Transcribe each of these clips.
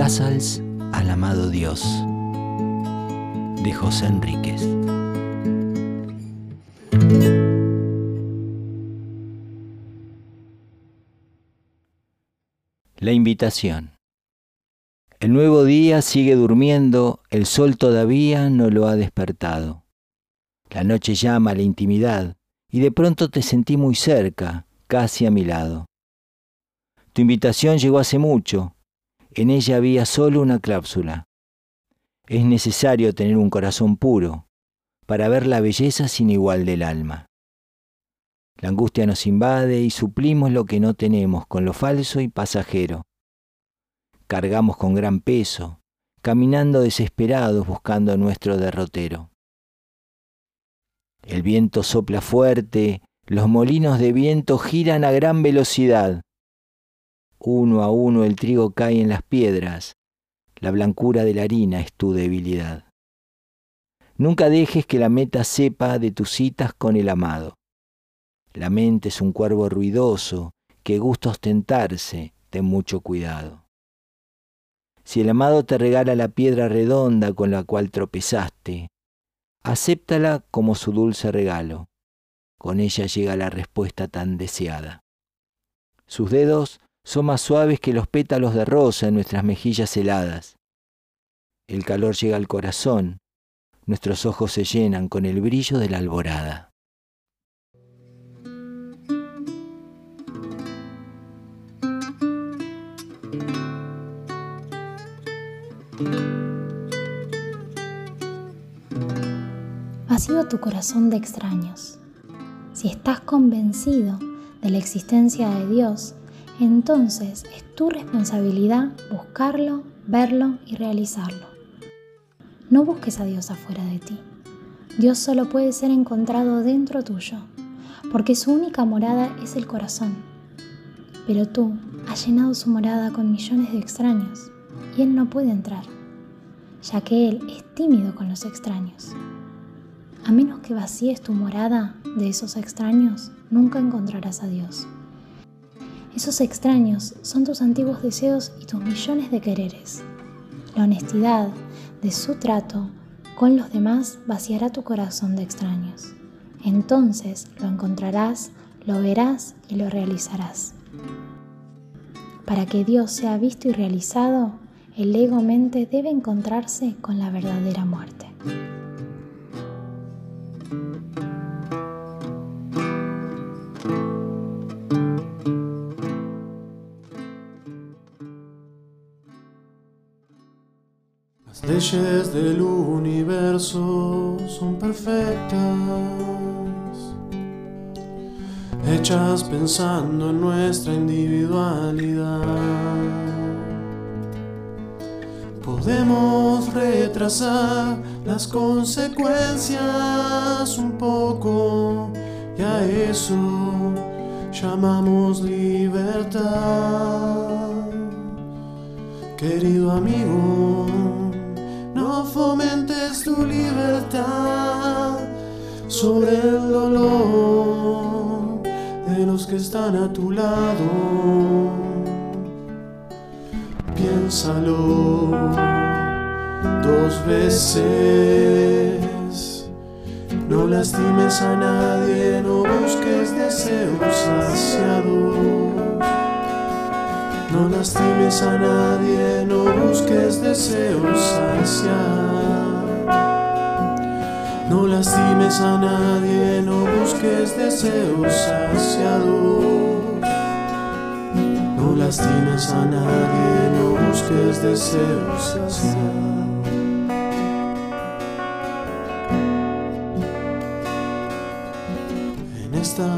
Casals al amado Dios de José Enríquez. La invitación. El nuevo día sigue durmiendo, el sol todavía no lo ha despertado. La noche llama a la intimidad y de pronto te sentí muy cerca, casi a mi lado. Tu invitación llegó hace mucho, en ella había solo una cláusula. Es necesario tener un corazón puro para ver la belleza sin igual del alma. La angustia nos invade y suplimos lo que no tenemos con lo falso y pasajero. Cargamos con gran peso, caminando desesperados buscando nuestro derrotero. El viento sopla fuerte, los molinos de viento giran a gran velocidad. Uno a uno el trigo cae en las piedras, la blancura de la harina es tu debilidad. Nunca dejes que la meta sepa de tus citas con el amado. La mente es un cuervo ruidoso que gusta ostentarse, ten mucho cuidado. Si el amado te regala la piedra redonda con la cual tropezaste, acéptala como su dulce regalo. Con ella llega la respuesta tan deseada. Sus dedos son más suaves que los pétalos de rosa en nuestras mejillas heladas. El calor llega al corazón, nuestros ojos se llenan con el brillo de la alborada. sido tu corazón de extraños. Si estás convencido de la existencia de Dios, entonces es tu responsabilidad buscarlo, verlo y realizarlo. No busques a Dios afuera de ti. Dios solo puede ser encontrado dentro tuyo, porque su única morada es el corazón. Pero tú has llenado su morada con millones de extraños y Él no puede entrar, ya que Él es tímido con los extraños. A menos que vacíes tu morada de esos extraños, nunca encontrarás a Dios. Esos extraños son tus antiguos deseos y tus millones de quereres. La honestidad de su trato con los demás vaciará tu corazón de extraños. Entonces lo encontrarás, lo verás y lo realizarás. Para que Dios sea visto y realizado, el ego-mente debe encontrarse con la verdadera muerte. Leyes del universo son perfectas, hechas pensando en nuestra individualidad. Podemos retrasar las consecuencias un poco y a eso llamamos libertad. Querido amigo, no fomentes tu libertad sobre el dolor de los que están a tu lado. Piénsalo dos veces. No lastimes a nadie, no busques deseos saciados. No lastimes a nadie, no busques deseos saciar. No lastimes a nadie, no busques deseos saciados. No lastimes a nadie, no busques deseos saciar. En esta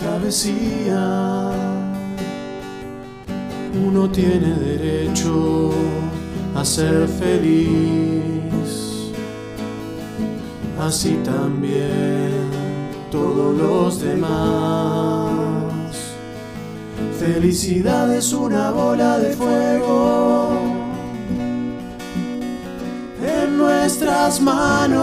travesía uno tiene derecho a ser feliz, así también todos los demás. Felicidad es una bola de fuego en nuestras manos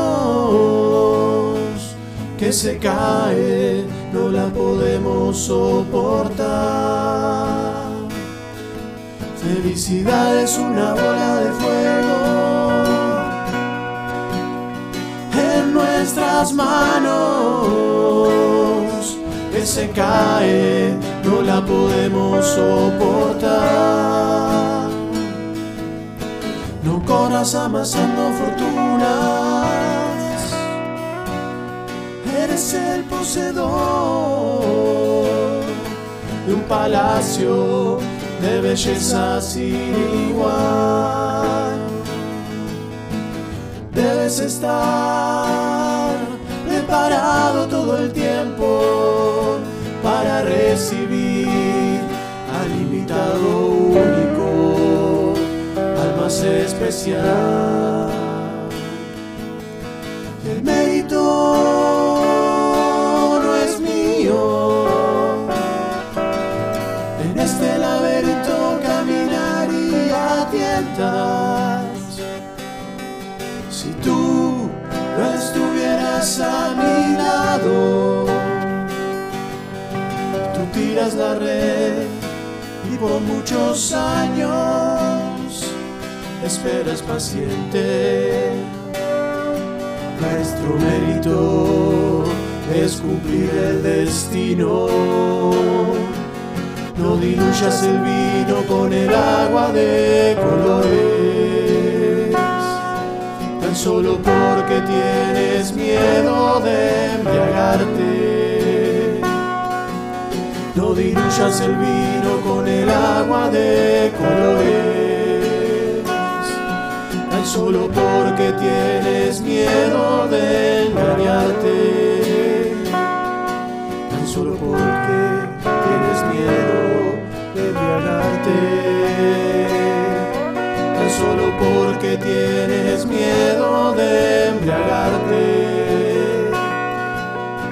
que se cae, no la podemos soportar Felicidad es una bola de fuego en nuestras manos que se cae, no la podemos soportar. No corras amasando fortunas, eres el poseedor de un palacio de belleza sin igual. Debes estar preparado todo el tiempo para recibir al invitado único, al más especial. El mérito Si tú no estuvieras a mi lado, tú tiras la red y por muchos años esperas paciente. Nuestro mérito es cumplir el destino. No diluyas el vino con el agua de colores, solo porque tienes miedo de embriagarte. No diluyas el vino con el agua de colores, tan solo porque tienes miedo de engañarte. Tan solo porque tienes miedo de embriagarte. Solo porque tienes miedo de embriagarte.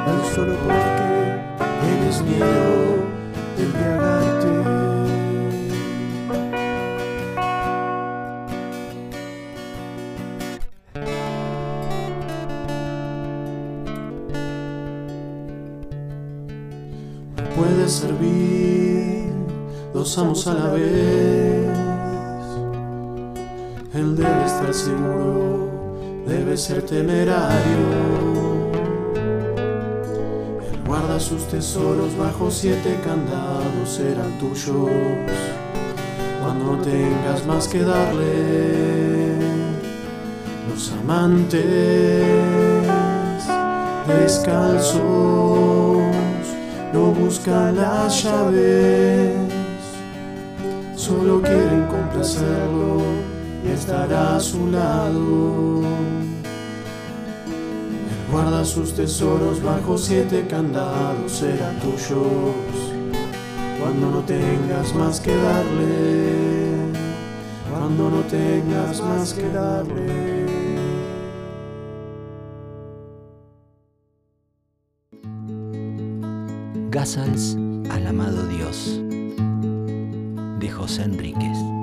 Tan solo porque tienes miedo de embriagarte. puede servir dos amos a la vez. Él debe estar seguro, debe ser temerario. Él guarda sus tesoros bajo siete candados, serán tuyos. Cuando tengas más que darle, los amantes descalzos no buscan las llaves, solo quieren complacerlo y estar a su lado. Guarda sus tesoros bajo siete candados, serán tuyos. Cuando no tengas más que darle, cuando no tengas más que darle. Gazals al amado Dios de José Enríquez.